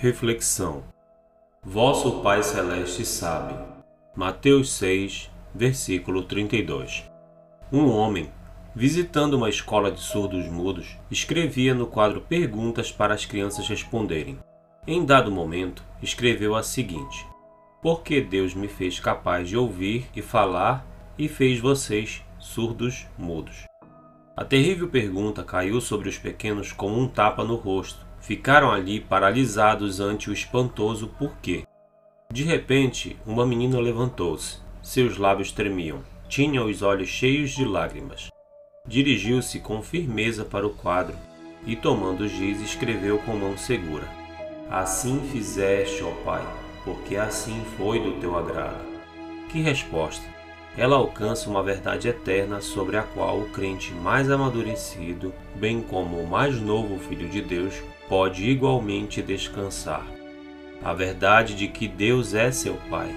Reflexão. Vosso Pai Celeste sabe. Mateus 6, versículo 32. Um homem, visitando uma escola de surdos mudos, escrevia no quadro perguntas para as crianças responderem. Em dado momento, escreveu a seguinte: Por que Deus me fez capaz de ouvir e falar e fez vocês surdos mudos? A terrível pergunta caiu sobre os pequenos como um tapa no rosto. Ficaram ali paralisados ante o espantoso porquê. De repente, uma menina levantou-se. Seus lábios tremiam. Tinha os olhos cheios de lágrimas. Dirigiu-se com firmeza para o quadro e, tomando o giz, escreveu com mão segura: Assim fizeste, ó Pai, porque assim foi do teu agrado. Que resposta! Ela alcança uma verdade eterna sobre a qual o crente mais amadurecido, bem como o mais novo Filho de Deus, pode igualmente descansar. A verdade de que Deus é seu Pai.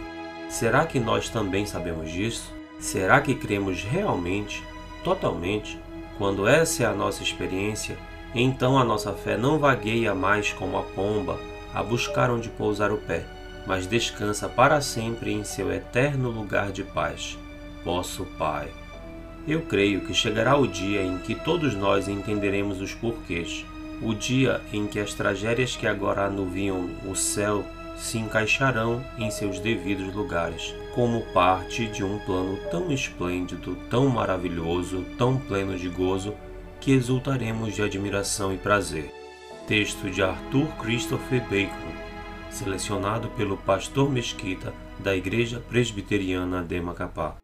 Será que nós também sabemos disso? Será que cremos realmente, totalmente? Quando essa é a nossa experiência, então a nossa fé não vagueia mais como a pomba a buscar onde pousar o pé, mas descansa para sempre em seu eterno lugar de paz vosso Pai. Eu creio que chegará o dia em que todos nós entenderemos os porquês, o dia em que as tragédias que agora anuviam o céu se encaixarão em seus devidos lugares, como parte de um plano tão esplêndido, tão maravilhoso, tão pleno de gozo, que exultaremos de admiração e prazer. Texto de Arthur Christopher Bacon, selecionado pelo pastor Mesquita da Igreja Presbiteriana de Macapá.